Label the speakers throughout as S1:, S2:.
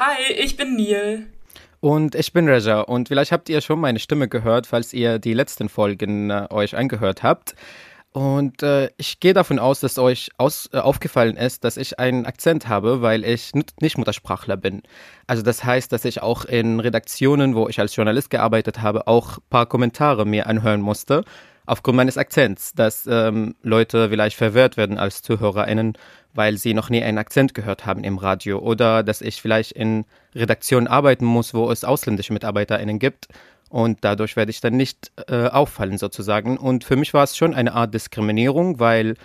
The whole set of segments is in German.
S1: Hi, ich bin Neil.
S2: Und ich bin Reja und vielleicht habt ihr schon meine Stimme gehört, falls ihr die letzten Folgen äh, euch angehört habt. Und äh, ich gehe davon aus, dass euch aus, äh, aufgefallen ist, dass ich einen Akzent habe, weil ich nicht Muttersprachler bin. Also das heißt, dass ich auch in Redaktionen, wo ich als Journalist gearbeitet habe, auch paar Kommentare mir anhören musste, aufgrund meines Akzents, dass ähm, Leute vielleicht verwirrt werden als ZuhörerInnen, weil sie noch nie einen Akzent gehört haben im Radio oder dass ich vielleicht in Redaktionen arbeiten muss, wo es ausländische MitarbeiterInnen gibt und dadurch werde ich dann nicht äh, auffallen sozusagen. Und für mich war es schon eine Art Diskriminierung, weil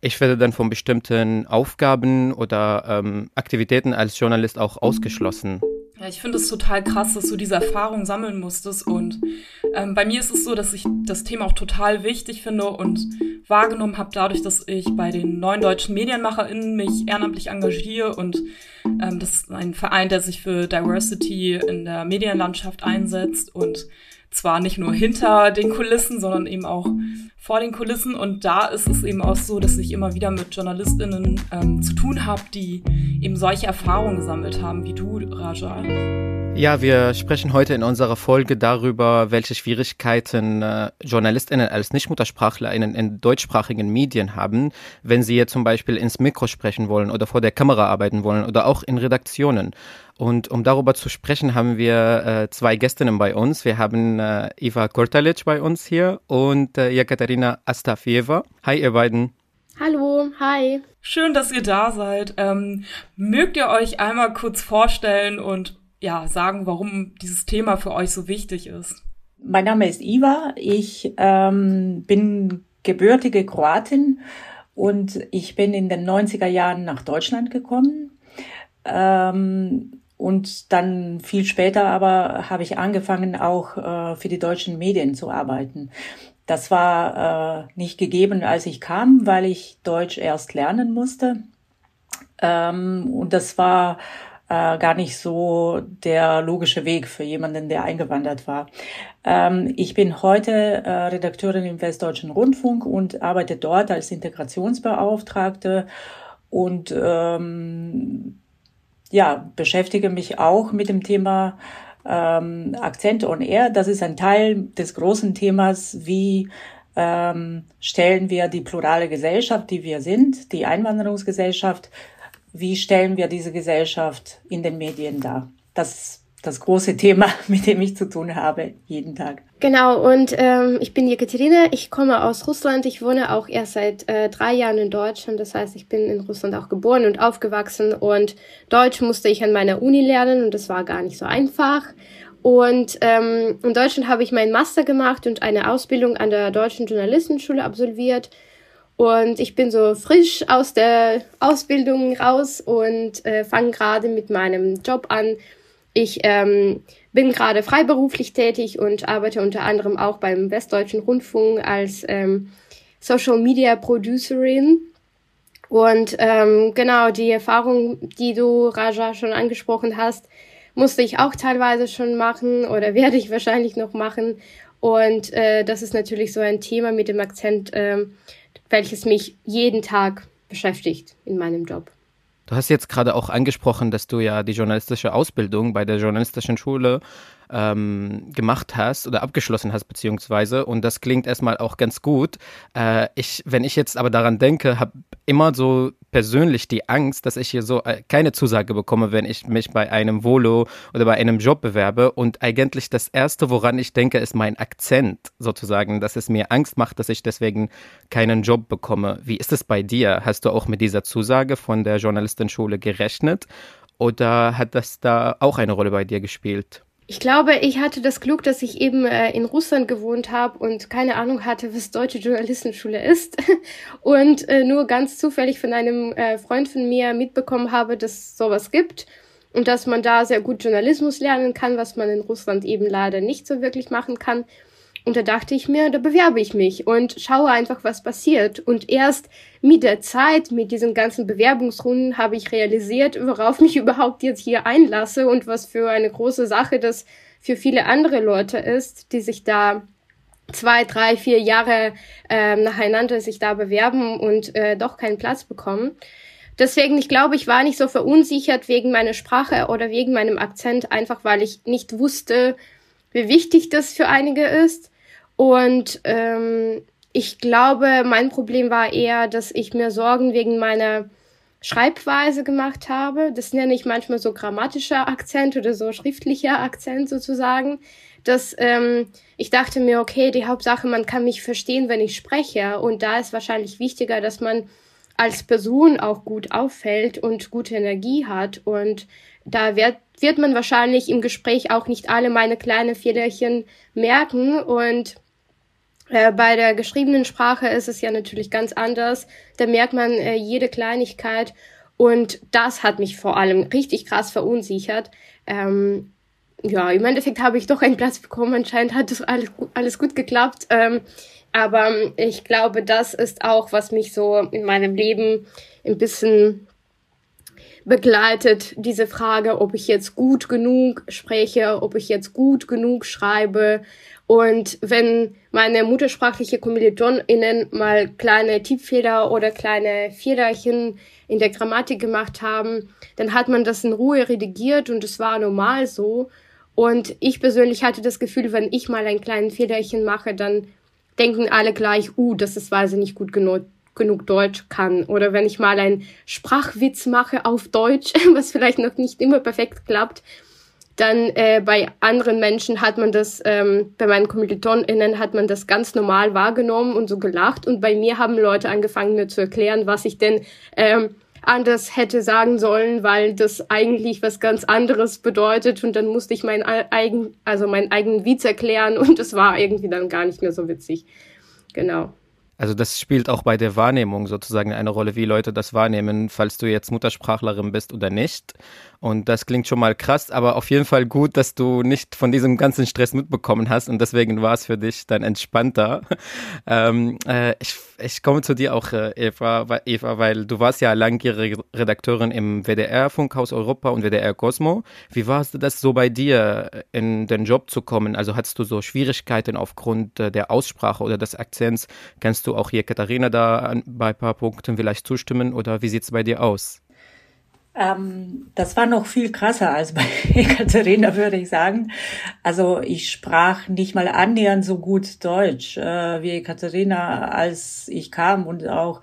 S2: ich werde dann von bestimmten Aufgaben oder ähm, Aktivitäten als Journalist auch ausgeschlossen.
S1: Ja, ich finde es total krass, dass du diese Erfahrung sammeln musstest. Und ähm, bei mir ist es so, dass ich das Thema auch total wichtig finde und wahrgenommen habe, dadurch, dass ich bei den neuen deutschen MedienmacherInnen mich ehrenamtlich engagiere. Und ähm, das ist ein Verein, der sich für Diversity in der Medienlandschaft einsetzt. Und zwar nicht nur hinter den Kulissen, sondern eben auch vor den Kulissen. Und da ist es eben auch so, dass ich immer wieder mit JournalistInnen ähm, zu tun habe, die eben solche Erfahrungen gesammelt haben, wie du, Raja.
S2: Ja, wir sprechen heute in unserer Folge darüber, welche Schwierigkeiten äh, JournalistInnen als NichtmuttersprachlerInnen in deutschsprachigen Medien haben, wenn sie jetzt zum Beispiel ins Mikro sprechen wollen oder vor der Kamera arbeiten wollen oder auch in Redaktionen. Und um darüber zu sprechen, haben wir äh, zwei Gästinnen bei uns. Wir haben äh, Iva Kortalic bei uns hier und äh, Jekaterina Astafieva. Hi, ihr beiden.
S3: Hallo, hi.
S1: Schön, dass ihr da seid. Ähm, mögt ihr euch einmal kurz vorstellen und ja, sagen, warum dieses Thema für euch so wichtig ist?
S4: Mein Name ist Iva. Ich ähm, bin gebürtige Kroatin und ich bin in den 90er Jahren nach Deutschland gekommen. Ähm, und dann viel später aber habe ich angefangen, auch äh, für die deutschen Medien zu arbeiten. Das war äh, nicht gegeben, als ich kam, weil ich Deutsch erst lernen musste. Ähm, und das war äh, gar nicht so der logische Weg für jemanden, der eingewandert war. Ähm, ich bin heute äh, Redakteurin im Westdeutschen Rundfunk und arbeite dort als Integrationsbeauftragte und ähm, ja, beschäftige mich auch mit dem Thema ähm, Akzent on Air. Das ist ein Teil des großen Themas, wie ähm, stellen wir die plurale Gesellschaft, die wir sind, die Einwanderungsgesellschaft, wie stellen wir diese Gesellschaft in den Medien dar? Das das große Thema, mit dem ich zu tun habe, jeden Tag.
S3: Genau, und ähm, ich bin Jekaterina, ich komme aus Russland, ich wohne auch erst seit äh, drei Jahren in Deutschland, das heißt, ich bin in Russland auch geboren und aufgewachsen und Deutsch musste ich an meiner Uni lernen und das war gar nicht so einfach. Und ähm, in Deutschland habe ich meinen Master gemacht und eine Ausbildung an der Deutschen Journalistenschule absolviert. Und ich bin so frisch aus der Ausbildung raus und äh, fange gerade mit meinem Job an ich ähm, bin gerade freiberuflich tätig und arbeite unter anderem auch beim Westdeutschen Rundfunk als ähm, Social Media Producerin. Und ähm, genau die Erfahrung, die du, Raja, schon angesprochen hast, musste ich auch teilweise schon machen oder werde ich wahrscheinlich noch machen. Und äh, das ist natürlich so ein Thema mit dem Akzent, äh, welches mich jeden Tag beschäftigt in meinem Job.
S2: Du hast jetzt gerade auch angesprochen, dass du ja die journalistische Ausbildung bei der journalistischen Schule ähm, gemacht hast oder abgeschlossen hast, beziehungsweise. Und das klingt erstmal auch ganz gut. Äh, ich, wenn ich jetzt aber daran denke, habe immer so persönlich die Angst, dass ich hier so äh, keine Zusage bekomme, wenn ich mich bei einem Volo oder bei einem Job bewerbe. Und eigentlich das Erste, woran ich denke, ist mein Akzent sozusagen, dass es mir Angst macht, dass ich deswegen keinen Job bekomme. Wie ist es bei dir? Hast du auch mit dieser Zusage von der Journalistenschule gerechnet? Oder hat das da auch eine Rolle bei dir gespielt?
S3: Ich glaube, ich hatte das Glück, dass ich eben äh, in Russland gewohnt habe und keine Ahnung hatte, was deutsche Journalistenschule ist. und äh, nur ganz zufällig von einem äh, Freund von mir mitbekommen habe, dass sowas gibt und dass man da sehr gut Journalismus lernen kann, was man in Russland eben leider nicht so wirklich machen kann. Und da dachte ich mir, da bewerbe ich mich und schaue einfach, was passiert. Und erst mit der Zeit, mit diesen ganzen Bewerbungsrunden, habe ich realisiert, worauf mich überhaupt jetzt hier einlasse und was für eine große Sache das für viele andere Leute ist, die sich da zwei, drei, vier Jahre äh, nacheinander sich da bewerben und äh, doch keinen Platz bekommen. deswegen, ich glaube, ich war nicht so verunsichert wegen meiner Sprache oder wegen meinem Akzent, einfach weil ich nicht wusste, wie wichtig das für einige ist. Und ähm, ich glaube, mein Problem war eher, dass ich mir Sorgen wegen meiner Schreibweise gemacht habe. Das nenne ich manchmal so grammatischer Akzent oder so schriftlicher Akzent sozusagen. Dass ähm, ich dachte mir, okay, die Hauptsache, man kann mich verstehen, wenn ich spreche. Und da ist wahrscheinlich wichtiger, dass man als Person auch gut auffällt und gute Energie hat. Und da wird, wird man wahrscheinlich im Gespräch auch nicht alle meine kleinen Fehlerchen merken. Und bei der geschriebenen Sprache ist es ja natürlich ganz anders. Da merkt man äh, jede Kleinigkeit und das hat mich vor allem richtig krass verunsichert. Ähm, ja, im Endeffekt habe ich doch einen Platz bekommen. Anscheinend hat das alles, alles gut geklappt. Ähm, aber ich glaube, das ist auch, was mich so in meinem Leben ein bisschen begleitet, diese Frage, ob ich jetzt gut genug spreche, ob ich jetzt gut genug schreibe, und wenn meine muttersprachliche KommilitonInnen mal kleine Tippfehler oder kleine Fehlerchen in der Grammatik gemacht haben, dann hat man das in Ruhe redigiert und es war normal so. Und ich persönlich hatte das Gefühl, wenn ich mal ein kleines Fehlerchen mache, dann denken alle gleich, uh, das ist, weil sie nicht gut genug, genug Deutsch kann. Oder wenn ich mal einen Sprachwitz mache auf Deutsch, was vielleicht noch nicht immer perfekt klappt, dann äh, bei anderen Menschen hat man das, ähm, bei meinen KommilitonInnen hat man das ganz normal wahrgenommen und so gelacht. Und bei mir haben Leute angefangen, mir zu erklären, was ich denn ähm, anders hätte sagen sollen, weil das eigentlich was ganz anderes bedeutet. Und dann musste ich meinen eigen, also meinen eigenen Witz erklären und es war irgendwie dann gar nicht mehr so witzig. Genau.
S2: Also das spielt auch bei der Wahrnehmung sozusagen eine Rolle, wie Leute das wahrnehmen, falls du jetzt Muttersprachlerin bist oder nicht. Und das klingt schon mal krass, aber auf jeden Fall gut, dass du nicht von diesem ganzen Stress mitbekommen hast und deswegen war es für dich dann entspannter. Ähm, äh, ich, ich komme zu dir auch, äh, Eva, Eva, weil du warst ja langjährige Redakteurin im WDR Funkhaus Europa und WDR Cosmo. Wie war es das so bei dir, in den Job zu kommen? Also hattest du so Schwierigkeiten aufgrund äh, der Aussprache oder des Akzents? Kannst auch hier Katharina da bei ein paar Punkten vielleicht zustimmen oder wie sieht es bei dir aus?
S4: Ähm, das war noch viel krasser als bei Katharina, würde ich sagen. Also ich sprach nicht mal annähernd so gut Deutsch äh, wie Katharina, als ich kam und auch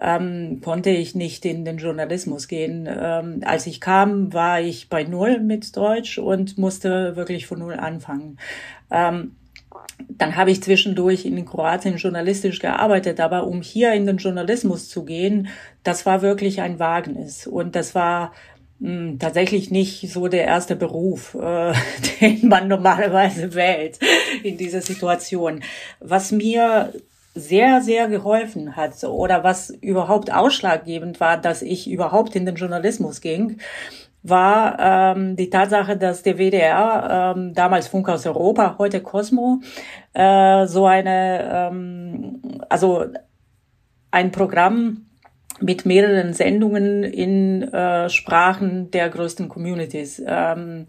S4: ähm, konnte ich nicht in den Journalismus gehen. Ähm, als ich kam, war ich bei Null mit Deutsch und musste wirklich von Null anfangen. Ähm, dann habe ich zwischendurch in Kroatien journalistisch gearbeitet, aber um hier in den Journalismus zu gehen, das war wirklich ein Wagnis. Und das war mh, hm, tatsächlich nicht so der erste Beruf, äh, den man normalerweise wählt in dieser Situation. Was mir sehr, sehr geholfen hat oder was überhaupt ausschlaggebend war, dass ich überhaupt in den Journalismus ging, war ähm, die Tatsache, dass der WDR, ähm, damals Funk aus Europa, heute Cosmo, äh, so eine, ähm, also ein Programm mit mehreren Sendungen in äh, Sprachen der größten Communities ähm,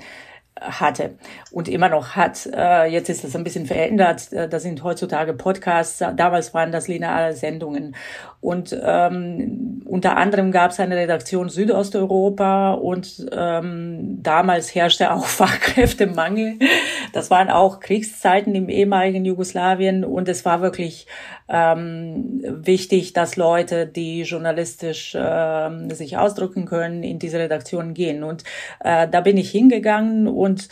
S4: hatte und immer noch hat. Äh, jetzt ist das ein bisschen verändert. Äh, das sind heutzutage Podcasts. Damals waren das lineare Sendungen. Und ähm, unter anderem gab es eine Redaktion Südosteuropa und ähm, damals herrschte auch Fachkräftemangel. Das waren auch Kriegszeiten im ehemaligen Jugoslawien und es war wirklich ähm, wichtig, dass Leute, die journalistisch ähm, sich ausdrücken können, in diese Redaktion gehen. Und äh, da bin ich hingegangen und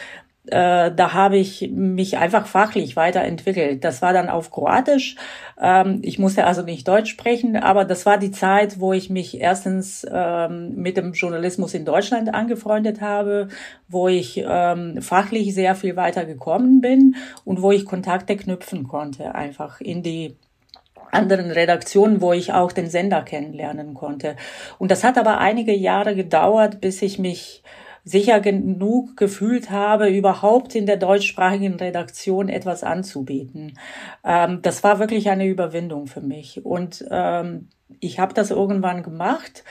S4: äh, da habe ich mich einfach fachlich weiterentwickelt. Das war dann auf Kroatisch. Ähm, ich musste also nicht Deutsch sprechen, aber das war die Zeit, wo ich mich erstens ähm, mit dem Journalismus in Deutschland angefreundet habe, wo ich ähm, fachlich sehr viel weiter gekommen bin und wo ich Kontakte knüpfen konnte, einfach in die anderen Redaktionen, wo ich auch den Sender kennenlernen konnte. Und das hat aber einige Jahre gedauert, bis ich mich sicher genug gefühlt habe, überhaupt in der deutschsprachigen Redaktion etwas anzubieten. Ähm, das war wirklich eine Überwindung für mich. Und ähm, ich habe das irgendwann gemacht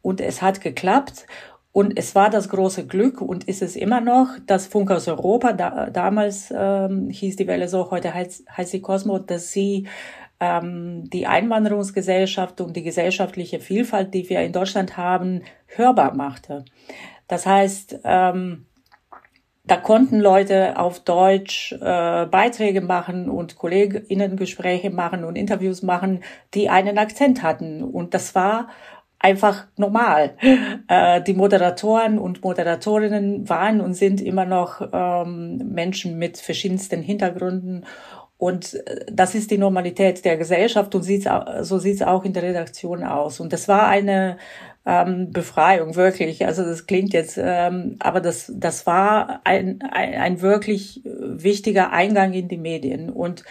S4: und es hat geklappt. Und es war das große Glück und ist es immer noch, dass Funk aus Europa, da, damals ähm, hieß die Welle so, heute heißt, heißt sie Cosmo, dass sie ähm, die Einwanderungsgesellschaft und die gesellschaftliche Vielfalt, die wir in Deutschland haben, hörbar machte. Das heißt, ähm, da konnten Leute auf Deutsch äh, Beiträge machen und Kolleginnengespräche machen und Interviews machen, die einen Akzent hatten. Und das war einfach normal. Äh, die Moderatoren und Moderatorinnen waren und sind immer noch ähm, Menschen mit verschiedensten Hintergründen. Und äh, das ist die Normalität der Gesellschaft und sieht's, so sieht es auch in der Redaktion aus. Und das war eine ähm, Befreiung, wirklich. Also das klingt jetzt, ähm, aber das, das war ein, ein, ein wirklich wichtiger Eingang in die Medien. Und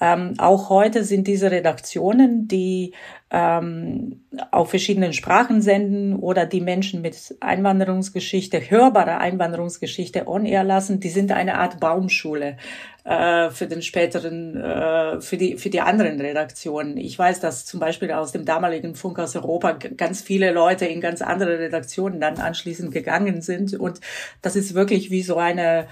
S4: ähm, auch heute sind diese Redaktionen, die ähm, auf verschiedenen Sprachen senden oder die Menschen mit Einwanderungsgeschichte, hörbare Einwanderungsgeschichte on air lassen, die sind eine Art Baumschule äh, für den späteren, äh, für die für die anderen Redaktionen. Ich weiß, dass zum Beispiel aus dem damaligen Funk aus Europa ganz viele Leute in ganz andere Redaktionen dann anschließend gegangen sind und das ist wirklich wie so eine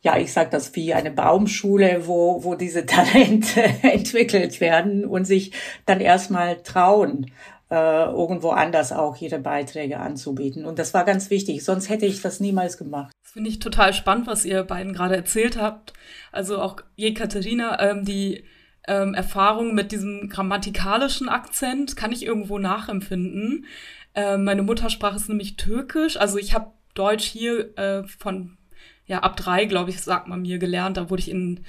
S4: ja, ich sage das wie eine Baumschule, wo, wo diese Talente entwickelt werden und sich dann erstmal trauen, äh, irgendwo anders auch ihre Beiträge anzubieten. Und das war ganz wichtig, sonst hätte ich das niemals gemacht.
S1: Das finde ich total spannend, was ihr beiden gerade erzählt habt. Also auch Jekaterina, ähm, die ähm, Erfahrung mit diesem grammatikalischen Akzent kann ich irgendwo nachempfinden. Ähm, meine Muttersprache ist nämlich Türkisch. Also ich habe Deutsch hier äh, von ja, ab drei, glaube ich, sagt man mir, gelernt. Da wurde ich in,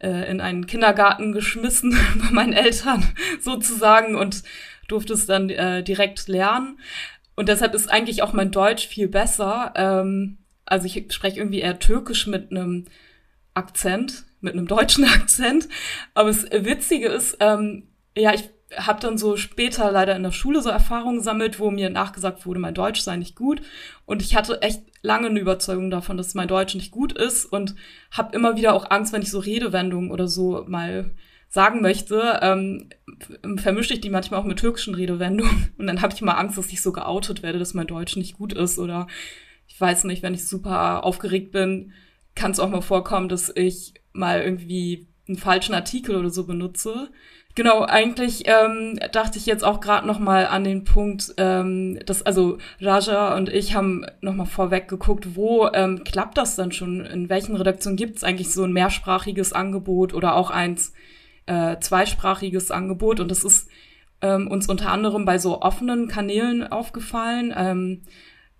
S1: äh, in einen Kindergarten geschmissen bei meinen Eltern sozusagen und durfte es dann äh, direkt lernen. Und deshalb ist eigentlich auch mein Deutsch viel besser. Ähm, also ich spreche irgendwie eher Türkisch mit einem Akzent, mit einem deutschen Akzent. Aber das Witzige ist, ähm, ja, ich habe dann so später leider in der Schule so Erfahrungen gesammelt, wo mir nachgesagt wurde, mein Deutsch sei nicht gut. Und ich hatte echt lange eine Überzeugung davon, dass mein Deutsch nicht gut ist und habe immer wieder auch Angst, wenn ich so Redewendungen oder so mal sagen möchte, ähm, vermische ich die manchmal auch mit türkischen Redewendungen. Und dann habe ich mal Angst, dass ich so geoutet werde, dass mein Deutsch nicht gut ist. Oder ich weiß nicht, wenn ich super aufgeregt bin, kann es auch mal vorkommen, dass ich mal irgendwie einen falschen Artikel oder so benutze. Genau, eigentlich ähm, dachte ich jetzt auch gerade noch mal an den Punkt, ähm, dass also Raja und ich haben noch mal vorweg geguckt, wo ähm, klappt das dann schon? In welchen Redaktionen gibt es eigentlich so ein mehrsprachiges Angebot oder auch eins äh, zweisprachiges Angebot? Und das ist ähm, uns unter anderem bei so offenen Kanälen aufgefallen. Ähm,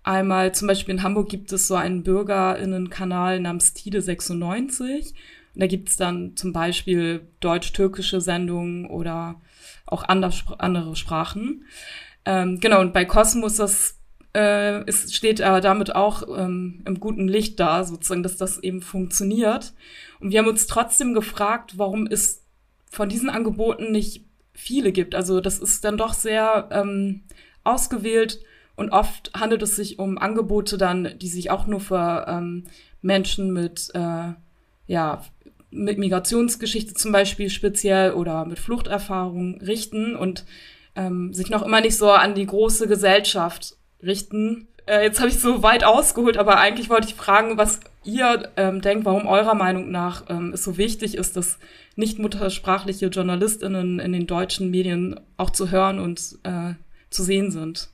S1: einmal zum Beispiel in Hamburg gibt es so einen Bürgerinnenkanal namens Tide 96 da gibt's dann zum Beispiel deutsch-türkische Sendungen oder auch andere Sprachen. Ähm, genau, und bei Cosmos, das äh, ist, steht aber damit auch ähm, im guten Licht da, sozusagen, dass das eben funktioniert. Und wir haben uns trotzdem gefragt, warum es von diesen Angeboten nicht viele gibt. Also das ist dann doch sehr ähm, ausgewählt und oft handelt es sich um Angebote dann, die sich auch nur für ähm, Menschen mit äh, ja, mit Migrationsgeschichte zum Beispiel speziell oder mit Fluchterfahrung richten und ähm, sich noch immer nicht so an die große Gesellschaft richten. Äh, jetzt habe ich so weit ausgeholt, aber eigentlich wollte ich fragen, was ihr ähm, denkt, warum eurer Meinung nach ähm, es so wichtig ist, dass nicht muttersprachliche JournalistInnen in den deutschen Medien auch zu hören und äh, zu sehen sind.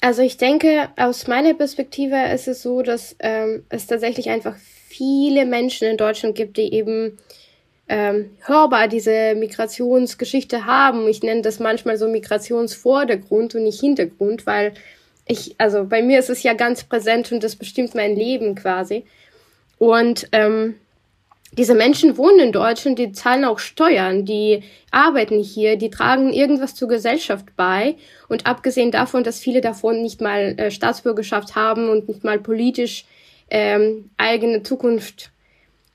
S3: Also ich denke, aus meiner Perspektive ist es so, dass ähm, es tatsächlich einfach viele Menschen in Deutschland gibt, die eben ähm, hörbar diese Migrationsgeschichte haben. Ich nenne das manchmal so Migrationsvordergrund und nicht Hintergrund, weil ich, also bei mir ist es ja ganz präsent und das bestimmt mein Leben quasi. Und ähm, diese Menschen wohnen in Deutschland, die zahlen auch Steuern, die arbeiten hier, die tragen irgendwas zur Gesellschaft bei. Und abgesehen davon, dass viele davon nicht mal äh, Staatsbürgerschaft haben und nicht mal politisch ähm, eigene Zukunft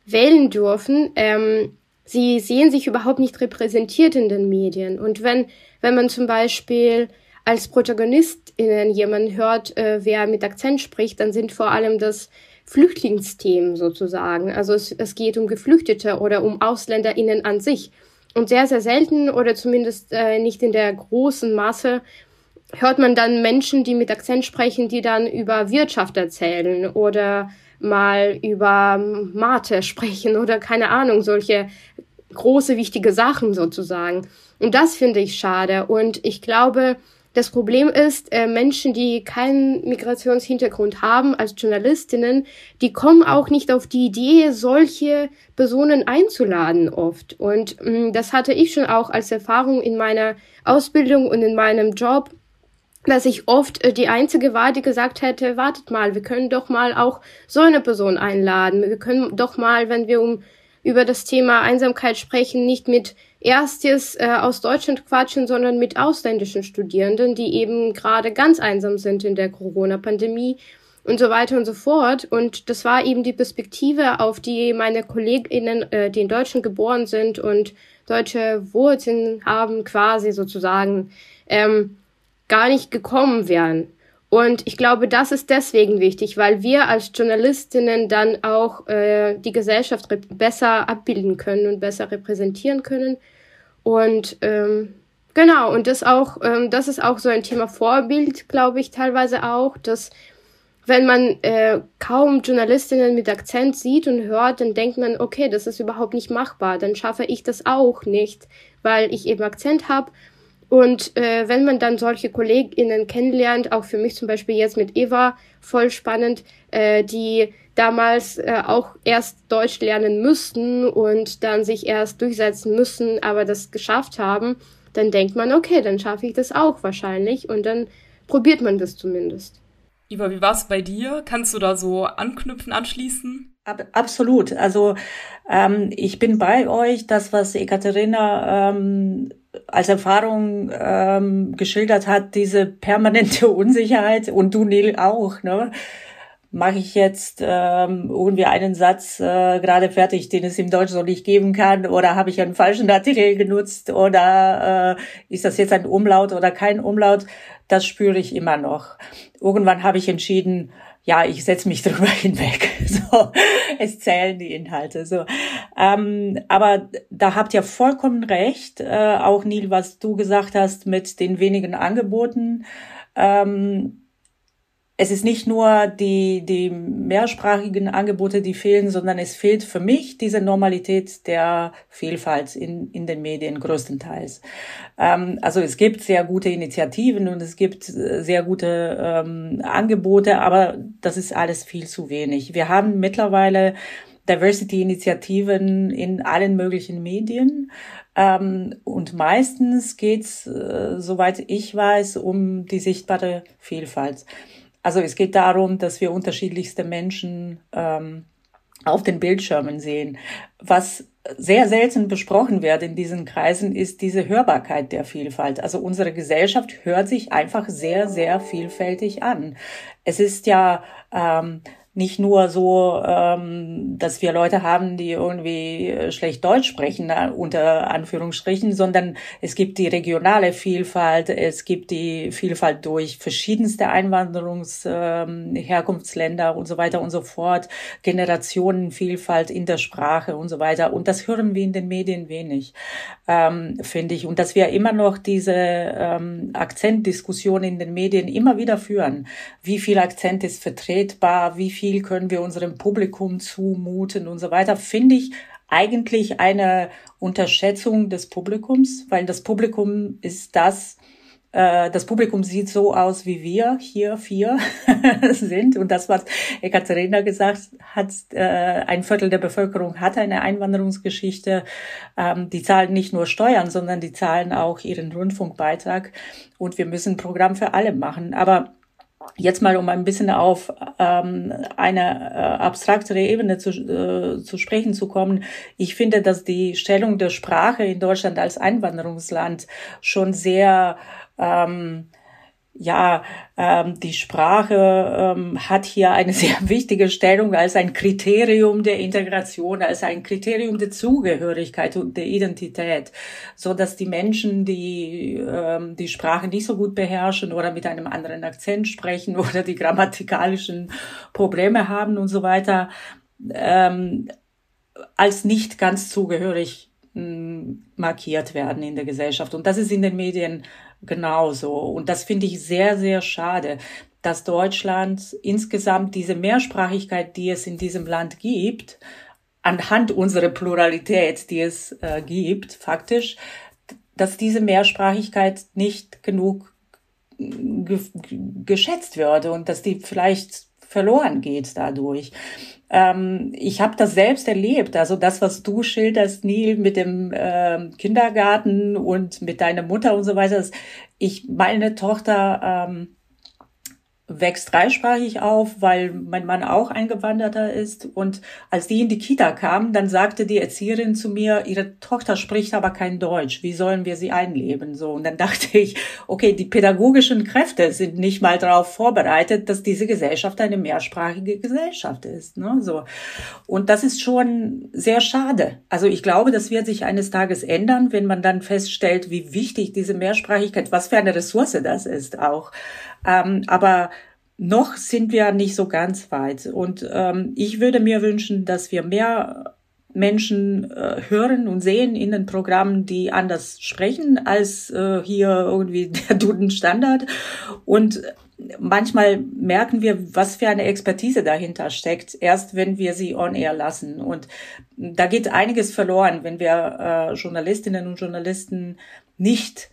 S3: wählen dürfen, ähm, sie sehen sich überhaupt nicht repräsentiert in den Medien. Und wenn, wenn man zum Beispiel als ProtagonistInnen jemanden hört, äh, wer mit Akzent spricht, dann sind vor allem das Flüchtlingsthemen sozusagen. Also es, es geht um Geflüchtete oder um AusländerInnen an sich. Und sehr, sehr selten oder zumindest äh, nicht in der großen Masse hört man dann Menschen, die mit Akzent sprechen, die dann über Wirtschaft erzählen oder mal über Mate sprechen oder keine Ahnung, solche große, wichtige Sachen sozusagen. Und das finde ich schade. Und ich glaube, das Problem ist, äh, Menschen, die keinen Migrationshintergrund haben als Journalistinnen, die kommen auch nicht auf die Idee, solche Personen einzuladen oft. Und mh, das hatte ich schon auch als Erfahrung in meiner Ausbildung und in meinem Job, dass ich oft äh, die Einzige war, die gesagt hätte, wartet mal, wir können doch mal auch so eine Person einladen. Wir können doch mal, wenn wir um über das Thema Einsamkeit sprechen, nicht mit Erstes äh, aus Deutschland quatschen, sondern mit ausländischen Studierenden, die eben gerade ganz einsam sind in der Corona-Pandemie und so weiter und so fort. Und das war eben die Perspektive, auf die meine KollegInnen, äh, die in Deutschland geboren sind und deutsche Wurzeln haben, quasi sozusagen, ähm, gar nicht gekommen wären. Und ich glaube, das ist deswegen wichtig, weil wir als Journalistinnen dann auch äh, die Gesellschaft besser abbilden können und besser repräsentieren können. Und ähm, genau, und das auch, ähm, das ist auch so ein Thema Vorbild, glaube ich, teilweise auch, dass wenn man äh, kaum Journalistinnen mit Akzent sieht und hört, dann denkt man, okay, das ist überhaupt nicht machbar, dann schaffe ich das auch nicht, weil ich eben Akzent habe und äh, wenn man dann solche KollegInnen kennenlernt, auch für mich zum Beispiel jetzt mit Eva, voll spannend, äh, die damals äh, auch erst Deutsch lernen müssten und dann sich erst durchsetzen müssen, aber das geschafft haben, dann denkt man, okay, dann schaffe ich das auch wahrscheinlich und dann probiert man das zumindest.
S1: Eva, wie war es bei dir? Kannst du da so anknüpfen, anschließen?
S4: Absolut. Also ähm, ich bin bei euch. Das, was Ekaterina ähm, als Erfahrung ähm, geschildert hat, diese permanente Unsicherheit und du Neil auch, ne? Mache ich jetzt ähm, irgendwie einen Satz äh, gerade fertig, den es im Deutsch so nicht geben kann, oder habe ich einen falschen Artikel genutzt, oder äh, ist das jetzt ein Umlaut oder kein Umlaut? Das spüre ich immer noch. Irgendwann habe ich entschieden, ja, ich setze mich drüber hinweg. So, es zählen die Inhalte. So, ähm, aber da habt ihr vollkommen recht. Äh, auch Neil, was du gesagt hast mit den wenigen Angeboten. Ähm, es ist nicht nur die, die mehrsprachigen Angebote, die fehlen, sondern es fehlt für mich diese Normalität der Vielfalt in, in den Medien größtenteils. Ähm, also es gibt sehr gute Initiativen und es gibt äh, sehr gute ähm, Angebote, aber das ist alles viel zu wenig. Wir haben mittlerweile Diversity-Initiativen in allen möglichen Medien. Ähm, und meistens geht's, äh, soweit ich weiß, um die sichtbare Vielfalt. Also es geht darum, dass wir unterschiedlichste Menschen ähm, auf den Bildschirmen sehen. Was sehr selten besprochen wird in diesen Kreisen, ist diese Hörbarkeit der Vielfalt. Also unsere Gesellschaft hört sich einfach sehr, sehr vielfältig an. Es ist ja ähm, nicht nur so, ähm, dass wir Leute haben, die irgendwie äh, schlecht Deutsch sprechen, äh, unter Anführungsstrichen, sondern es gibt die regionale Vielfalt, es gibt die Vielfalt durch verschiedenste Einwanderungsherkunftsländer ähm, und so weiter und so fort, Generationenvielfalt in der Sprache und so weiter. Und das hören wir in den Medien wenig, ähm, finde ich. Und dass wir immer noch diese ähm, Akzentdiskussion in den Medien immer wieder führen. Wie viel Akzent ist vertretbar? Wie viel können wir unserem Publikum zumuten und so weiter, finde ich eigentlich eine Unterschätzung des Publikums, weil das Publikum ist das, äh, das Publikum sieht so aus, wie wir hier vier sind. Und das, was Ekaterina gesagt hat, äh, ein Viertel der Bevölkerung hat eine Einwanderungsgeschichte. Ähm, die zahlen nicht nur Steuern, sondern die zahlen auch ihren Rundfunkbeitrag. Und wir müssen ein Programm für alle machen. Aber Jetzt mal, um ein bisschen auf ähm, eine äh, abstraktere Ebene zu, äh, zu sprechen zu kommen. Ich finde, dass die Stellung der Sprache in Deutschland als Einwanderungsland schon sehr ähm, ja, ähm, die Sprache ähm, hat hier eine sehr wichtige Stellung als ein Kriterium der Integration, als ein Kriterium der Zugehörigkeit und der Identität, so dass die Menschen, die ähm, die Sprache nicht so gut beherrschen oder mit einem anderen Akzent sprechen oder die grammatikalischen Probleme haben und so weiter, ähm, als nicht ganz zugehörig mh, markiert werden in der Gesellschaft. Und das ist in den Medien genauso. Und das finde ich sehr, sehr schade, dass Deutschland insgesamt diese Mehrsprachigkeit, die es in diesem Land gibt, anhand unserer Pluralität, die es äh, gibt, faktisch, dass diese Mehrsprachigkeit nicht genug ge geschätzt wird und dass die vielleicht verloren geht dadurch. Ähm, ich habe das selbst erlebt. Also das, was du schilderst, Neil, mit dem äh, Kindergarten und mit deiner Mutter und so weiter. Ich, meine Tochter ähm, wächst dreisprachig auf, weil mein Mann auch eingewanderter ist. Und als die in die Kita kam, dann sagte die Erzieherin zu mir, ihre Tochter spricht aber kein Deutsch. Wie sollen wir sie einleben? So. Und dann dachte ich, okay, die pädagogischen Kräfte sind nicht mal darauf vorbereitet, dass diese Gesellschaft eine mehrsprachige Gesellschaft ist. Ne? So. Und das ist schon sehr schade. Also ich glaube, das wird sich eines Tages ändern, wenn man dann feststellt, wie wichtig diese Mehrsprachigkeit, was für eine Ressource das ist auch. Ähm, aber noch sind wir nicht so ganz weit. Und ähm, ich würde mir wünschen, dass wir mehr Menschen äh, hören und sehen in den Programmen, die anders sprechen als äh, hier irgendwie der Duden Standard. Und manchmal merken wir, was für eine Expertise dahinter steckt, erst wenn wir sie on air lassen. Und da geht einiges verloren, wenn wir äh, Journalistinnen und Journalisten nicht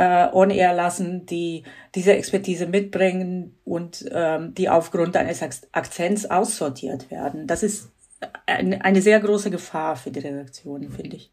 S4: äh, on air lassen, die diese Expertise mitbringen und ähm, die aufgrund eines Akzents aussortiert werden. Das ist eine sehr große Gefahr für die Redaktion, finde ich.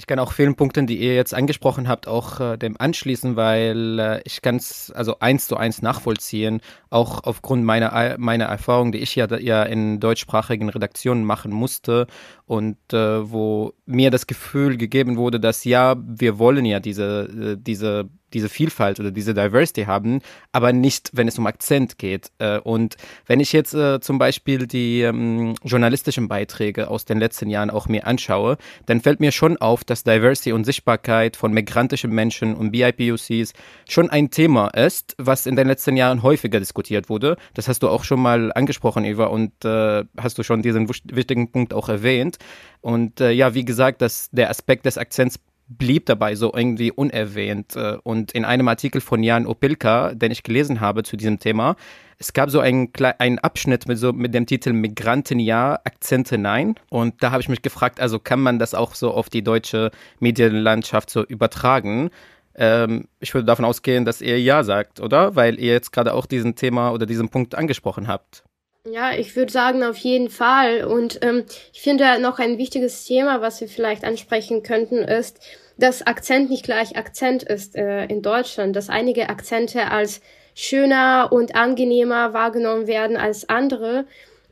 S2: Ich kann auch vielen Punkten, die ihr jetzt angesprochen habt, auch äh, dem anschließen, weil äh, ich ganz, also eins zu eins nachvollziehen, auch aufgrund meiner, meiner Erfahrung, die ich ja, ja in deutschsprachigen Redaktionen machen musste und äh, wo mir das Gefühl gegeben wurde, dass ja, wir wollen ja diese, äh, diese diese Vielfalt oder diese Diversity haben, aber nicht, wenn es um Akzent geht. Äh, und wenn ich jetzt äh, zum Beispiel die ähm, journalistischen Beiträge aus den letzten Jahren auch mir anschaue, dann fällt mir schon auf, dass Diversity und Sichtbarkeit von migrantischen Menschen und BIPOCs schon ein Thema ist, was in den letzten Jahren häufiger diskutiert wurde. Das hast du auch schon mal angesprochen, Eva, und äh, hast du schon diesen wichtigen Punkt auch erwähnt. Und ja, wie gesagt, dass der Aspekt des Akzents blieb dabei so irgendwie unerwähnt. Äh, und in einem Artikel von Jan Opilka, den ich gelesen habe zu diesem Thema, es gab so einen, einen Abschnitt mit, so, mit dem Titel Migranten ja, Akzente nein. Und da habe ich mich gefragt, also kann man das auch so auf die deutsche Medienlandschaft so übertragen? Ähm, ich würde davon ausgehen, dass ihr ja sagt, oder? Weil ihr jetzt gerade auch diesen Thema oder diesen Punkt angesprochen habt.
S3: Ja, ich würde sagen, auf jeden Fall. Und ähm, ich finde noch ein wichtiges Thema, was wir vielleicht ansprechen könnten, ist, dass Akzent nicht gleich Akzent ist äh, in Deutschland, dass einige Akzente als schöner und angenehmer wahrgenommen werden als andere.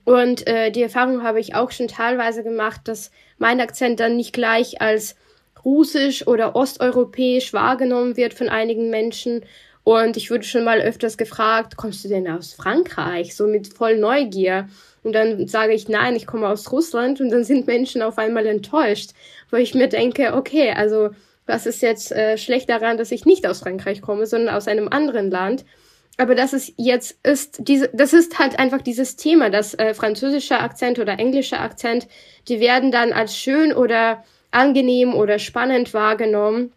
S3: Und äh, die Erfahrung habe ich auch schon teilweise gemacht, dass mein Akzent dann nicht gleich als russisch oder osteuropäisch wahrgenommen wird von einigen Menschen und ich wurde schon mal öfters gefragt, kommst du denn aus Frankreich? So mit voll Neugier. Und dann sage ich, nein, ich komme aus Russland. Und dann sind Menschen auf einmal enttäuscht, wo ich mir denke, okay, also was ist jetzt äh, schlecht daran, dass ich nicht aus Frankreich komme, sondern aus einem anderen Land? Aber das ist jetzt ist diese, das ist halt einfach dieses Thema, dass äh, französischer Akzent oder englischer Akzent, die werden dann als schön oder angenehm oder spannend wahrgenommen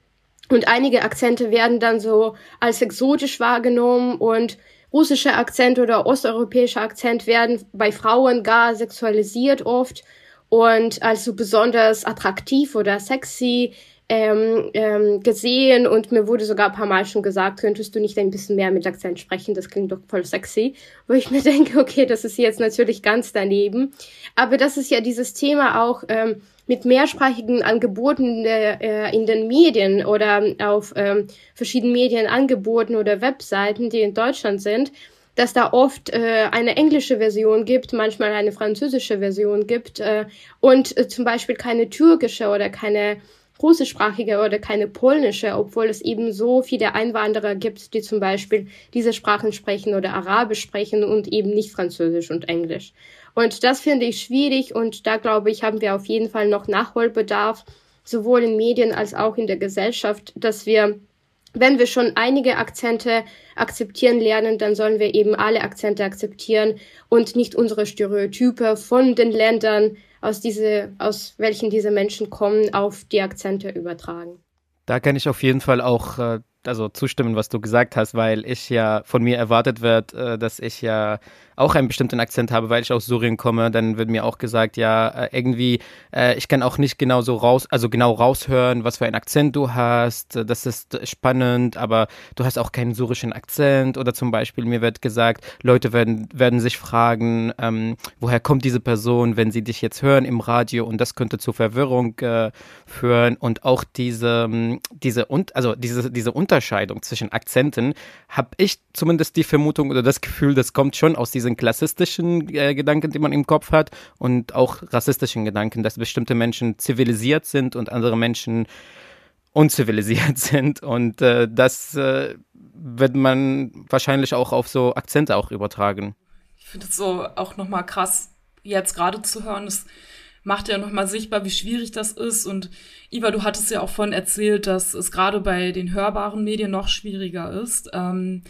S3: und einige Akzente werden dann so als exotisch wahrgenommen und russischer Akzent oder osteuropäischer Akzent werden bei Frauen gar sexualisiert oft und als so besonders attraktiv oder sexy ähm, ähm, gesehen. Und mir wurde sogar ein paar Mal schon gesagt, könntest du nicht ein bisschen mehr mit Akzent sprechen, das klingt doch voll sexy, wo ich mir denke, okay, das ist jetzt natürlich ganz daneben, aber das ist ja dieses Thema auch, ähm, mit mehrsprachigen Angeboten äh, in den Medien oder auf ähm, verschiedenen Medienangeboten oder Webseiten, die in Deutschland sind, dass da oft äh, eine englische Version gibt, manchmal eine französische Version gibt äh, und äh, zum Beispiel keine türkische oder keine russischsprachige oder keine polnische, obwohl es eben so viele Einwanderer gibt, die zum Beispiel diese Sprachen sprechen oder Arabisch sprechen und eben nicht Französisch und Englisch. Und das finde ich schwierig und da glaube ich, haben wir auf jeden Fall noch Nachholbedarf, sowohl in Medien als auch in der Gesellschaft, dass wir wenn wir schon einige Akzente akzeptieren lernen, dann sollen wir eben alle Akzente akzeptieren und nicht unsere Stereotype von den Ländern, aus, diese, aus welchen diese Menschen kommen, auf die Akzente übertragen.
S2: Da kann ich auf jeden Fall auch äh, also zustimmen, was du gesagt hast, weil ich ja von mir erwartet wird, äh, dass ich ja auch einen bestimmten Akzent habe, weil ich aus Syrien komme, dann wird mir auch gesagt, ja, äh, irgendwie, äh, ich kann auch nicht genau so raus, also genau raushören, was für einen Akzent du hast. Das ist spannend, aber du hast auch keinen syrischen Akzent. Oder zum Beispiel, mir wird gesagt, Leute werden, werden sich fragen, ähm, woher kommt diese Person, wenn sie dich jetzt hören im Radio und das könnte zu Verwirrung äh, führen. Und auch diese, diese, und, also diese, diese Unterscheidung zwischen Akzenten habe ich zumindest die Vermutung oder das Gefühl, das kommt schon aus diesen klassistischen äh, Gedanken, die man im Kopf hat und auch rassistischen Gedanken, dass bestimmte Menschen zivilisiert sind und andere Menschen unzivilisiert sind. Und äh, das äh, wird man wahrscheinlich auch auf so Akzente auch übertragen.
S1: Ich finde es so auch nochmal krass, jetzt gerade zu hören. Das macht ja nochmal sichtbar, wie schwierig das ist. Und Iva, du hattest ja auch von erzählt, dass es gerade bei den hörbaren Medien noch schwieriger ist. Ähm,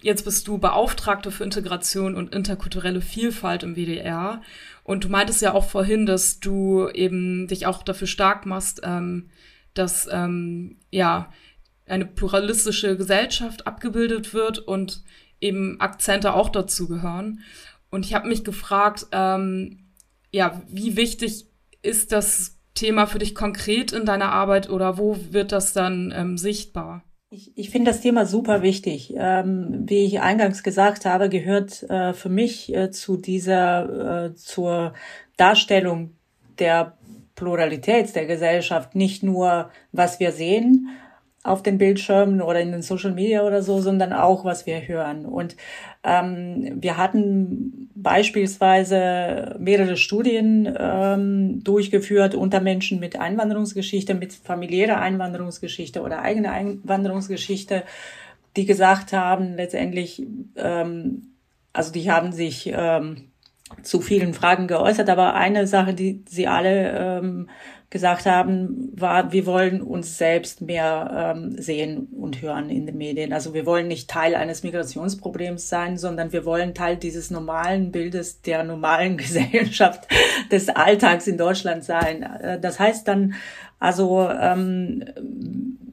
S1: jetzt bist du Beauftragte für Integration und interkulturelle Vielfalt im WDR. Und du meintest ja auch vorhin, dass du eben dich auch dafür stark machst, ähm, dass ähm, ja eine pluralistische Gesellschaft abgebildet wird und eben Akzente auch dazu gehören. Und ich habe mich gefragt, ähm, ja, wie wichtig ist das Thema für dich konkret in deiner Arbeit oder wo wird das dann ähm, sichtbar?
S4: Ich, ich finde das Thema super wichtig. Ähm, wie ich eingangs gesagt habe, gehört äh, für mich äh, zu dieser, äh, zur Darstellung der Pluralität der Gesellschaft nicht nur, was wir sehen, auf den Bildschirmen oder in den Social Media oder so, sondern auch, was wir hören. Und ähm, wir hatten beispielsweise mehrere Studien ähm, durchgeführt unter Menschen mit Einwanderungsgeschichte, mit familiärer Einwanderungsgeschichte oder eigener Einwanderungsgeschichte, die gesagt haben, letztendlich, ähm, also die haben sich ähm, zu vielen Fragen geäußert, aber eine Sache, die sie alle ähm, gesagt haben, war, wir wollen uns selbst mehr ähm, sehen und hören in den Medien. Also wir wollen nicht Teil eines Migrationsproblems sein, sondern wir wollen Teil dieses normalen Bildes der normalen Gesellschaft, des Alltags in Deutschland sein. Äh, das heißt dann, also ähm,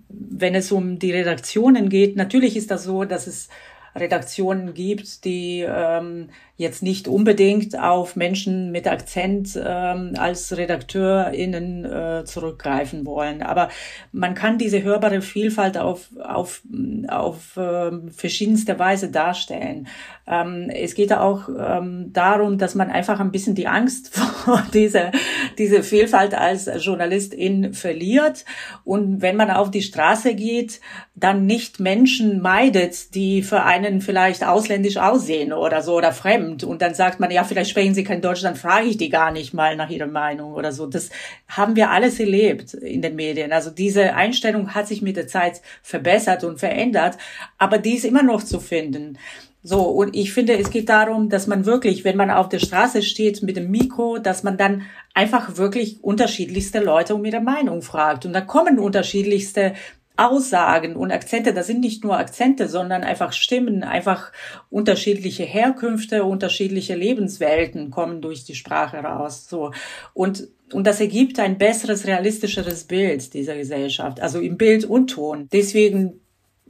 S4: wenn es um die Redaktionen geht, natürlich ist das so, dass es Redaktionen gibt, die ähm, jetzt nicht unbedingt auf Menschen mit Akzent ähm, als RedakteurInnen äh, zurückgreifen wollen. Aber man kann diese hörbare Vielfalt auf, auf, auf äh, verschiedenste Weise darstellen. Ähm, es geht auch ähm, darum, dass man einfach ein bisschen die Angst vor dieser, diese Vielfalt als Journalistin verliert. Und wenn man auf die Straße geht, dann nicht Menschen meidet, die für einen vielleicht ausländisch aussehen oder so oder fremd kommt und dann sagt man, ja, vielleicht sprechen Sie kein Deutsch, dann frage ich die gar nicht mal nach ihrer Meinung oder so. Das haben wir alles erlebt in den Medien. Also diese Einstellung hat sich mit der Zeit verbessert und verändert, aber die ist immer noch zu finden. So, und ich finde, es geht darum, dass man wirklich, wenn man auf der Straße steht mit dem Mikro, dass man dann einfach wirklich unterschiedlichste Leute um ihre Meinung fragt. Und da kommen unterschiedlichste Aussagen und Akzente, das sind nicht nur Akzente, sondern einfach Stimmen, einfach unterschiedliche Herkünfte, unterschiedliche Lebenswelten kommen durch die Sprache raus, so. Und, und das ergibt ein besseres, realistischeres Bild dieser Gesellschaft, also im Bild und Ton. Deswegen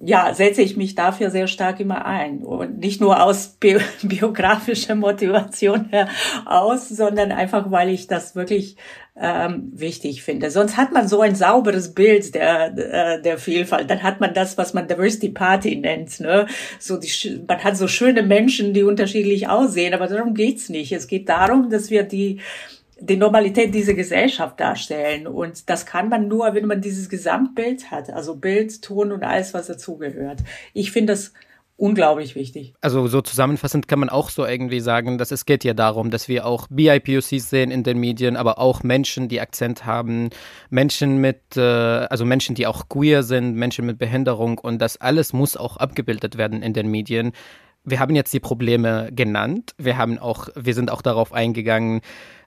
S4: ja, setze ich mich dafür sehr stark immer ein. Und nicht nur aus bi biografischer Motivation heraus, sondern einfach, weil ich das wirklich ähm, wichtig finde. Sonst hat man so ein sauberes Bild der, der, der Vielfalt. Dann hat man das, was man Diversity Party nennt. Ne? So die, man hat so schöne Menschen, die unterschiedlich aussehen, aber darum geht's nicht. Es geht darum, dass wir die die Normalität dieser Gesellschaft darstellen. Und das kann man nur, wenn man dieses Gesamtbild hat, also Bild, Ton und alles, was dazugehört. Ich finde das unglaublich wichtig.
S2: Also so zusammenfassend kann man auch so irgendwie sagen, dass es geht ja darum, dass wir auch BIPOCs sehen in den Medien, aber auch Menschen, die Akzent haben, Menschen mit, äh, also Menschen, die auch queer sind, Menschen mit Behinderung und das alles muss auch abgebildet werden in den Medien. Wir haben jetzt die Probleme genannt. Wir haben auch, wir sind auch darauf eingegangen,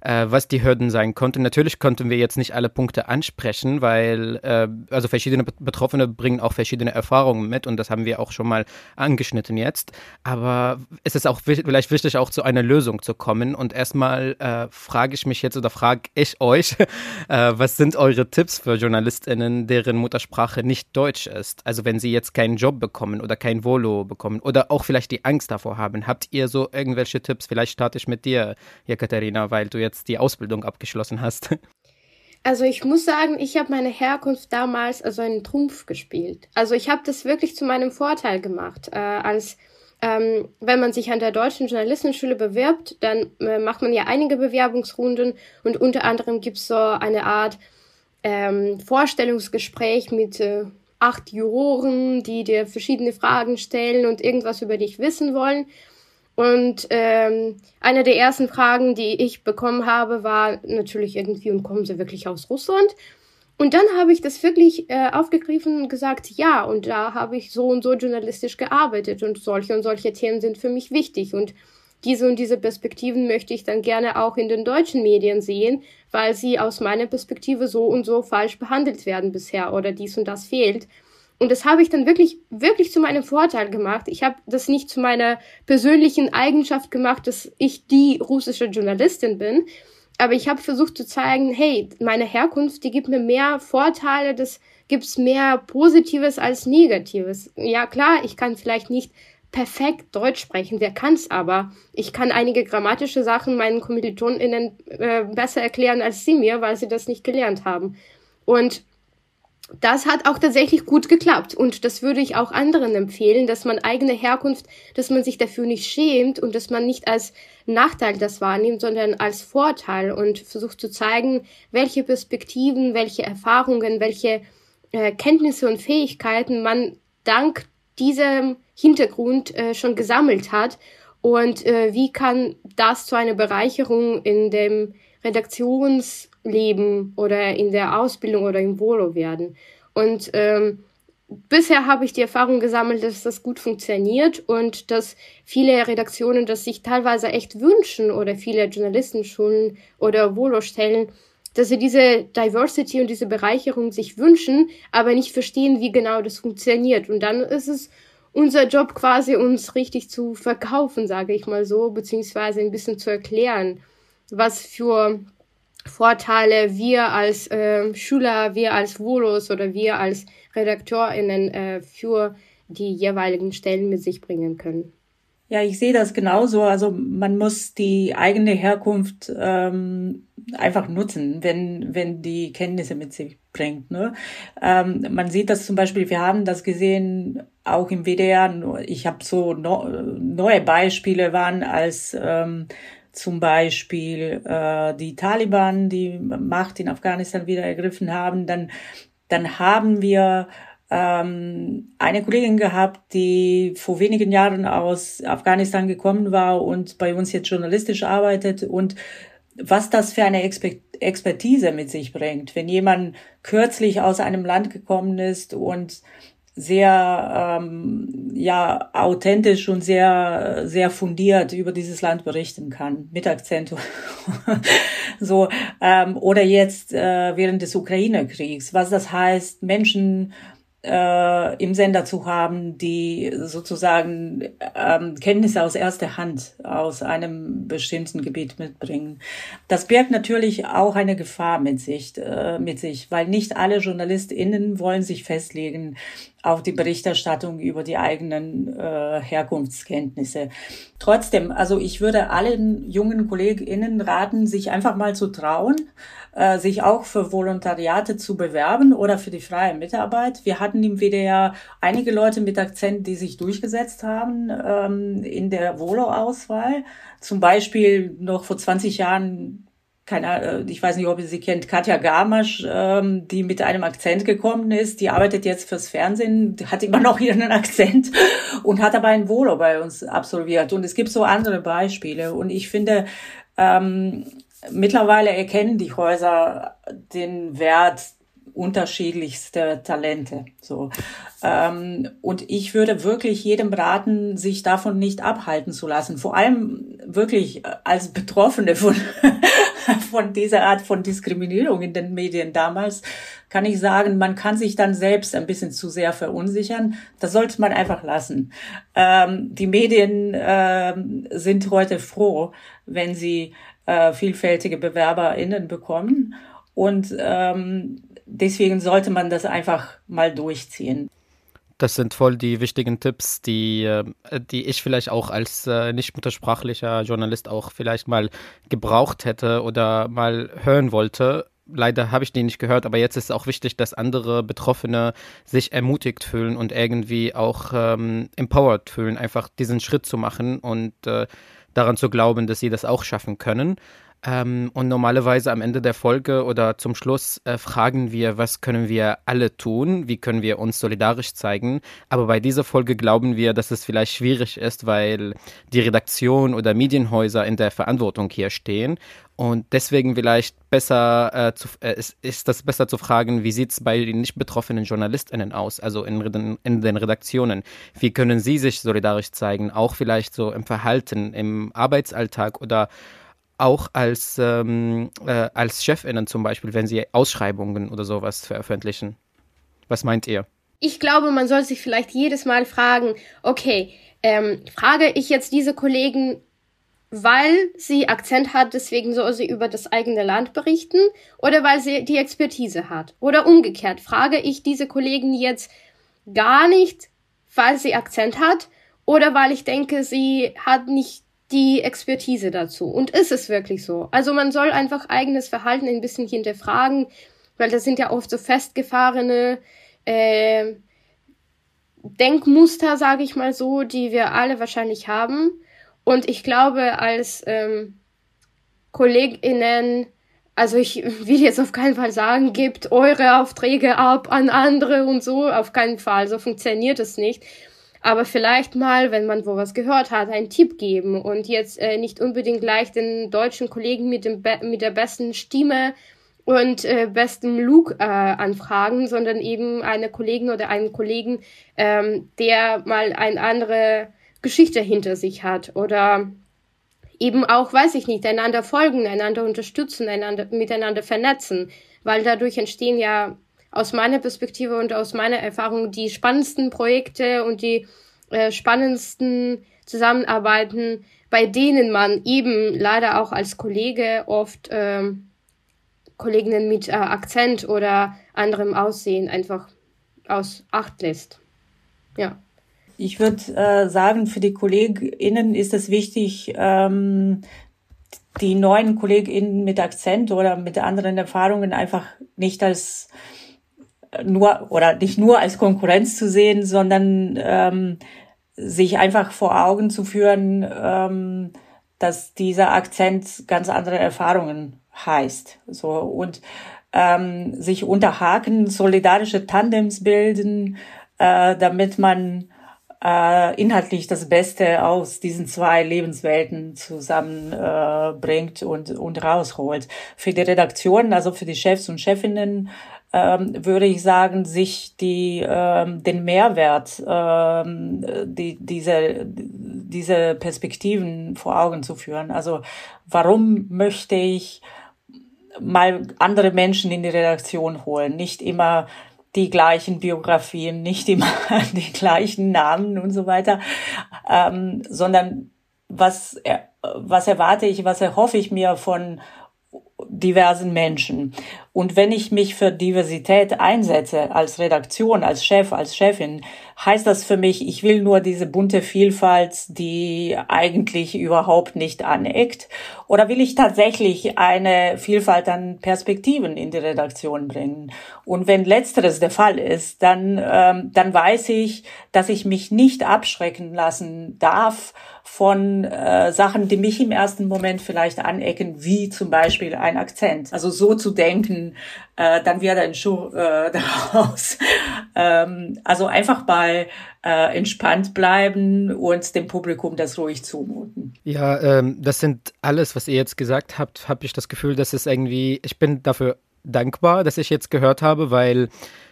S2: äh, was die Hürden sein konnten. Natürlich konnten wir jetzt nicht alle Punkte ansprechen, weil äh, also verschiedene Betroffene bringen auch verschiedene Erfahrungen mit und das haben wir auch schon mal angeschnitten jetzt. Aber es ist auch vielleicht wichtig, auch zu einer Lösung zu kommen. Und erstmal äh, frage ich mich jetzt oder frage ich euch, äh, was sind eure Tipps für JournalistInnen, deren Muttersprache nicht Deutsch ist? Also wenn sie jetzt keinen Job bekommen oder kein Volo bekommen oder auch vielleicht die Angst davor haben. Habt ihr so irgendwelche Tipps? Vielleicht starte ich mit dir, Jekaterina, weil du jetzt die Ausbildung abgeschlossen hast.
S3: Also ich muss sagen, ich habe meine Herkunft damals also einen Trumpf gespielt. Also ich habe das wirklich zu meinem Vorteil gemacht. Äh, als ähm, wenn man sich an der deutschen Journalistenschule bewirbt, dann äh, macht man ja einige Bewerbungsrunden und unter anderem gibt's so eine Art ähm, Vorstellungsgespräch mit äh, acht Juroren, die dir verschiedene Fragen stellen und irgendwas über dich wissen wollen. Und ähm, eine der ersten Fragen, die ich bekommen habe, war natürlich irgendwie, und kommen sie wirklich aus Russland? Und dann habe ich das wirklich äh, aufgegriffen und gesagt, ja, und da habe ich so und so journalistisch gearbeitet und solche und solche Themen sind für mich wichtig und diese und diese Perspektiven möchte ich dann gerne auch in den deutschen Medien sehen, weil sie aus meiner Perspektive so und so falsch behandelt werden bisher oder dies und das fehlt. Und das habe ich dann wirklich, wirklich zu meinem Vorteil gemacht. Ich habe das nicht zu meiner persönlichen Eigenschaft gemacht, dass ich die russische Journalistin bin. Aber ich habe versucht zu zeigen, hey, meine Herkunft, die gibt mir mehr Vorteile, das gibt's mehr Positives als Negatives. Ja klar, ich kann vielleicht nicht perfekt Deutsch sprechen, wer kann's aber? Ich kann einige grammatische Sachen meinen KommilitonInnen äh, besser erklären als sie mir, weil sie das nicht gelernt haben. Und das hat auch tatsächlich gut geklappt. Und das würde ich auch anderen empfehlen, dass man eigene Herkunft, dass man sich dafür nicht schämt und dass man nicht als Nachteil das wahrnimmt, sondern als Vorteil und versucht zu zeigen, welche Perspektiven, welche Erfahrungen, welche äh, Kenntnisse und Fähigkeiten man dank diesem Hintergrund äh, schon gesammelt hat. Und äh, wie kann das zu einer Bereicherung in dem Redaktions Leben oder in der Ausbildung oder im Volo werden. Und ähm, bisher habe ich die Erfahrung gesammelt, dass das gut funktioniert und dass viele Redaktionen das sich teilweise echt wünschen oder viele Journalistenschulen oder Volo-Stellen, dass sie diese Diversity und diese Bereicherung sich wünschen, aber nicht verstehen, wie genau das funktioniert. Und dann ist es unser Job quasi, uns richtig zu verkaufen, sage ich mal so, beziehungsweise ein bisschen zu erklären, was für Vorteile wir als äh, Schüler, wir als Volos oder wir als RedakteurInnen äh, für die jeweiligen Stellen mit sich bringen können.
S4: Ja, ich sehe das genauso. Also man muss die eigene Herkunft ähm, einfach nutzen, wenn, wenn die Kenntnisse mit sich bringt. Ne? Ähm, man sieht das zum Beispiel, wir haben das gesehen auch im WDR. Ich habe so no, neue Beispiele waren als ähm, zum Beispiel äh, die Taliban die Macht in Afghanistan wieder ergriffen haben, dann, dann haben wir ähm, eine Kollegin gehabt, die vor wenigen Jahren aus Afghanistan gekommen war und bei uns jetzt journalistisch arbeitet. Und was das für eine Expertise mit sich bringt, wenn jemand kürzlich aus einem Land gekommen ist und sehr ähm, ja authentisch und sehr sehr fundiert über dieses Land berichten kann. Mit Akzent so ähm, oder jetzt äh, während des Ukraine-Kriegs. Was das heißt Menschen äh, im Sender zu haben, die sozusagen ähm, Kenntnisse aus erster Hand aus einem bestimmten Gebiet mitbringen. Das birgt natürlich auch eine Gefahr mit sich, äh, mit sich, weil nicht alle JournalistInnen wollen sich festlegen auf die Berichterstattung über die eigenen äh, Herkunftskenntnisse. Trotzdem, also ich würde allen jungen KollegInnen raten, sich einfach mal zu trauen, äh, sich auch für Volontariate zu bewerben oder für die freie Mitarbeit. Wir hatten im WDR einige Leute mit Akzent, die sich durchgesetzt haben ähm, in der Volo-Auswahl. Zum Beispiel noch vor 20 Jahren keine, äh, ich weiß nicht, ob ihr sie kennt, Katja Gamasch, ähm, die mit einem Akzent gekommen ist, die arbeitet jetzt fürs Fernsehen, hat immer noch ihren Akzent und hat aber ein Volo bei uns absolviert. Und es gibt so andere Beispiele. Und ich finde, ähm, mittlerweile erkennen die Häuser den Wert unterschiedlichster Talente. So. Ähm, und ich würde wirklich jedem raten, sich davon nicht abhalten zu lassen. Vor allem wirklich als Betroffene von, von dieser Art von Diskriminierung in den Medien damals, kann ich sagen, man kann sich dann selbst ein bisschen zu sehr verunsichern. Das sollte man einfach lassen. Ähm, die Medien äh, sind heute froh, wenn sie äh, vielfältige BewerberInnen bekommen. Und ähm, deswegen sollte man das einfach mal durchziehen.
S2: Das sind voll die wichtigen Tipps, die, äh, die ich vielleicht auch als äh, nicht muttersprachlicher Journalist auch vielleicht mal gebraucht hätte oder mal hören wollte. Leider habe ich die nicht gehört, aber jetzt ist es auch wichtig, dass andere Betroffene sich ermutigt fühlen und irgendwie auch ähm, empowered fühlen, einfach diesen Schritt zu machen und äh, daran zu glauben, dass sie das auch schaffen können. Ähm, und normalerweise am Ende der Folge oder zum Schluss äh, fragen wir, was können wir alle tun? Wie können wir uns solidarisch zeigen? Aber bei dieser Folge glauben wir, dass es vielleicht schwierig ist, weil die Redaktion oder Medienhäuser in der Verantwortung hier stehen. Und deswegen vielleicht besser äh, zu, äh, ist, ist das besser zu fragen, wie sieht es bei den nicht betroffenen JournalistInnen aus, also in, in den Redaktionen? Wie können sie sich solidarisch zeigen, auch vielleicht so im Verhalten, im Arbeitsalltag oder auch als, ähm, äh, als Chefinnen zum Beispiel, wenn sie Ausschreibungen oder sowas veröffentlichen. Was meint ihr?
S3: Ich glaube, man soll sich vielleicht jedes Mal fragen, okay, ähm, frage ich jetzt diese Kollegen, weil sie Akzent hat, deswegen soll sie über das eigene Land berichten oder weil sie die Expertise hat? Oder umgekehrt, frage ich diese Kollegen jetzt gar nicht, weil sie Akzent hat oder weil ich denke, sie hat nicht die Expertise dazu. Und ist es wirklich so? Also man soll einfach eigenes Verhalten ein bisschen hinterfragen, weil das sind ja oft so festgefahrene äh, Denkmuster, sage ich mal so, die wir alle wahrscheinlich haben. Und ich glaube, als ähm, KollegInnen, also ich will jetzt auf keinen Fall sagen, gebt eure Aufträge ab an andere und so, auf keinen Fall, so funktioniert es nicht aber vielleicht mal, wenn man wo was gehört hat, einen Tipp geben und jetzt äh, nicht unbedingt gleich den deutschen Kollegen mit, dem Be mit der besten Stimme und äh, besten Look äh, anfragen, sondern eben eine Kollegin oder einen Kollegen, ähm, der mal eine andere Geschichte hinter sich hat oder eben auch, weiß ich nicht, einander folgen, einander unterstützen, einander miteinander vernetzen, weil dadurch entstehen ja aus meiner Perspektive und aus meiner Erfahrung die spannendsten Projekte und die äh, spannendsten Zusammenarbeiten, bei denen man eben leider auch als Kollege oft ähm, Kolleginnen mit äh, Akzent oder anderem Aussehen einfach aus Acht lässt. Ja.
S4: Ich würde äh, sagen, für die KollegInnen ist es wichtig, ähm, die neuen KollegInnen mit Akzent oder mit anderen Erfahrungen einfach nicht als nur oder nicht nur als Konkurrenz zu sehen, sondern ähm, sich einfach vor Augen zu führen, ähm, dass dieser Akzent ganz andere Erfahrungen heißt. So und ähm, sich unterhaken, solidarische Tandems bilden, äh, damit man äh, inhaltlich das Beste aus diesen zwei Lebenswelten zusammenbringt äh, und, und rausholt. Für die Redaktion, also für die Chefs und Chefinnen, ähm, würde ich sagen, sich die, ähm, den Mehrwert, ähm, die, diese, diese Perspektiven vor Augen zu führen. Also warum möchte ich mal andere Menschen in die Redaktion holen? Nicht immer die gleichen Biografien, nicht immer die gleichen Namen und so weiter, ähm, sondern was, was erwarte ich, was erhoffe ich mir von diversen Menschen. Und wenn ich mich für Diversität einsetze, als Redaktion, als Chef, als Chefin, heißt das für mich, ich will nur diese bunte Vielfalt, die eigentlich überhaupt nicht aneckt? Oder will ich tatsächlich eine Vielfalt an Perspektiven in die Redaktion bringen? Und wenn letzteres der Fall ist, dann, ähm, dann weiß ich, dass ich mich nicht abschrecken lassen darf von äh, Sachen, die mich im ersten Moment vielleicht anecken, wie zum Beispiel ein Akzent. Also so zu denken, äh, dann wird ein Schuh äh, daraus. ähm, also einfach mal äh, entspannt bleiben und dem Publikum das ruhig zumuten.
S2: Ja, ähm, das sind alles, was ihr jetzt gesagt habt, habe ich das Gefühl, dass es irgendwie, ich bin dafür dankbar, dass ich jetzt gehört habe, weil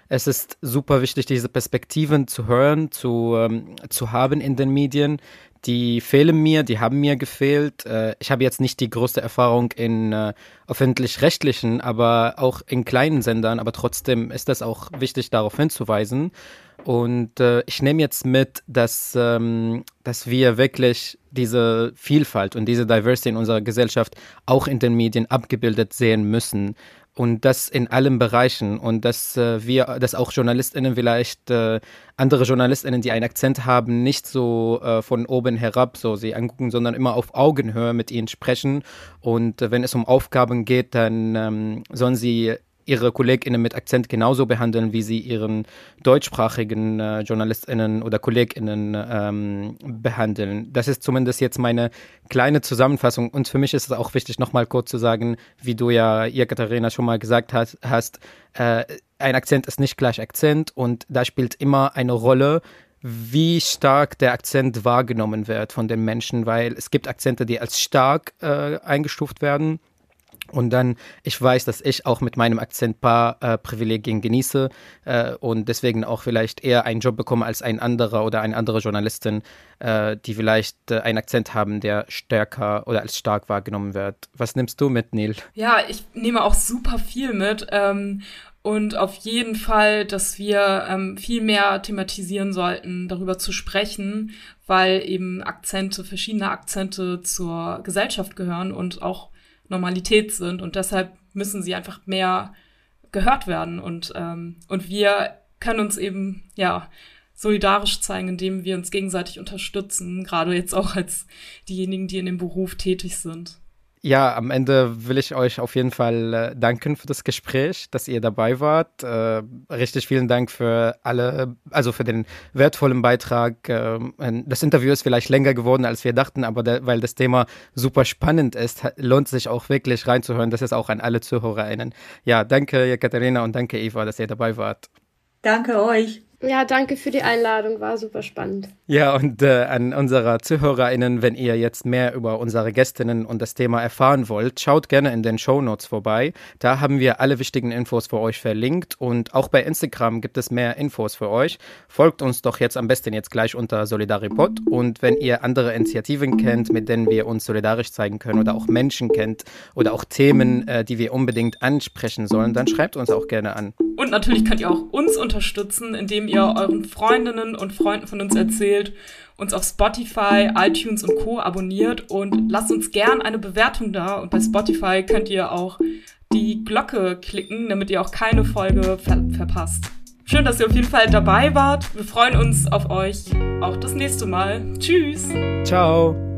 S2: es ist super wichtig, diese Perspektiven zu hören, zu, ähm, zu haben in den Medien, die fehlen mir, die haben mir gefehlt. Äh, ich habe jetzt nicht die größte Erfahrung in äh, öffentlich-rechtlichen, aber auch in kleinen Sendern, aber trotzdem ist das auch wichtig, darauf hinzuweisen. Und äh, ich nehme jetzt mit, dass, ähm, dass wir wirklich diese Vielfalt und diese Diversity in unserer Gesellschaft auch in den Medien abgebildet sehen müssen und das in allen Bereichen und dass äh, wir, dass auch JournalistInnen vielleicht äh, andere JournalistInnen, die einen Akzent haben, nicht so äh, von oben herab so sie angucken, sondern immer auf Augenhöhe mit ihnen sprechen. Und äh, wenn es um Aufgaben geht, dann ähm, sollen sie ihre KollegInnen mit Akzent genauso behandeln, wie sie ihren deutschsprachigen äh, JournalistInnen oder KollegInnen ähm, behandeln. Das ist zumindest jetzt meine kleine Zusammenfassung. Und für mich ist es auch wichtig, nochmal kurz zu sagen, wie du ja, ihr Katharina, schon mal gesagt hast, hast äh, ein Akzent ist nicht gleich Akzent und da spielt immer eine Rolle, wie stark der Akzent wahrgenommen wird von den Menschen, weil es gibt Akzente, die als stark äh, eingestuft werden und dann, ich weiß, dass ich auch mit meinem Akzent paar äh, Privilegien genieße äh, und deswegen auch vielleicht eher einen Job bekomme als ein anderer oder eine andere Journalistin, äh, die vielleicht äh, einen Akzent haben, der stärker oder als stark wahrgenommen wird. Was nimmst du mit, Neil?
S1: Ja, ich nehme auch super viel mit. Ähm, und auf jeden Fall, dass wir ähm, viel mehr thematisieren sollten, darüber zu sprechen, weil eben Akzente, verschiedene Akzente zur Gesellschaft gehören und auch Normalität sind und deshalb müssen sie einfach mehr gehört werden und ähm, und wir können uns eben ja solidarisch zeigen, indem wir uns gegenseitig unterstützen, gerade jetzt auch als diejenigen, die in dem Beruf tätig sind.
S2: Ja, am Ende will ich euch auf jeden Fall äh, danken für das Gespräch, dass ihr dabei wart. Äh, richtig vielen Dank für alle, also für den wertvollen Beitrag. Äh, das Interview ist vielleicht länger geworden, als wir dachten, aber weil das Thema super spannend ist, lohnt sich auch wirklich reinzuhören. Das ist auch an alle ZuhörerInnen. Ja, danke Katharina und danke Eva, dass ihr dabei wart.
S4: Danke euch.
S3: Ja, danke für die Einladung, war super spannend.
S2: Ja, und äh, an unsere ZuhörerInnen, wenn ihr jetzt mehr über unsere Gästinnen und das Thema erfahren wollt, schaut gerne in den Show Notes vorbei. Da haben wir alle wichtigen Infos für euch verlinkt und auch bei Instagram gibt es mehr Infos für euch. Folgt uns doch jetzt am besten jetzt gleich unter Solidaripod und wenn ihr andere Initiativen kennt, mit denen wir uns solidarisch zeigen können oder auch Menschen kennt oder auch Themen, äh, die wir unbedingt ansprechen sollen, dann schreibt uns auch gerne an.
S1: Und natürlich könnt ihr auch uns unterstützen, indem ihr euren Freundinnen und Freunden von uns erzählt, uns auf Spotify, iTunes und Co. abonniert und lasst uns gern eine Bewertung da. Und bei Spotify könnt ihr auch die Glocke klicken, damit ihr auch keine Folge ver verpasst. Schön, dass ihr auf jeden Fall dabei wart. Wir freuen uns auf euch auch das nächste Mal. Tschüss.
S2: Ciao.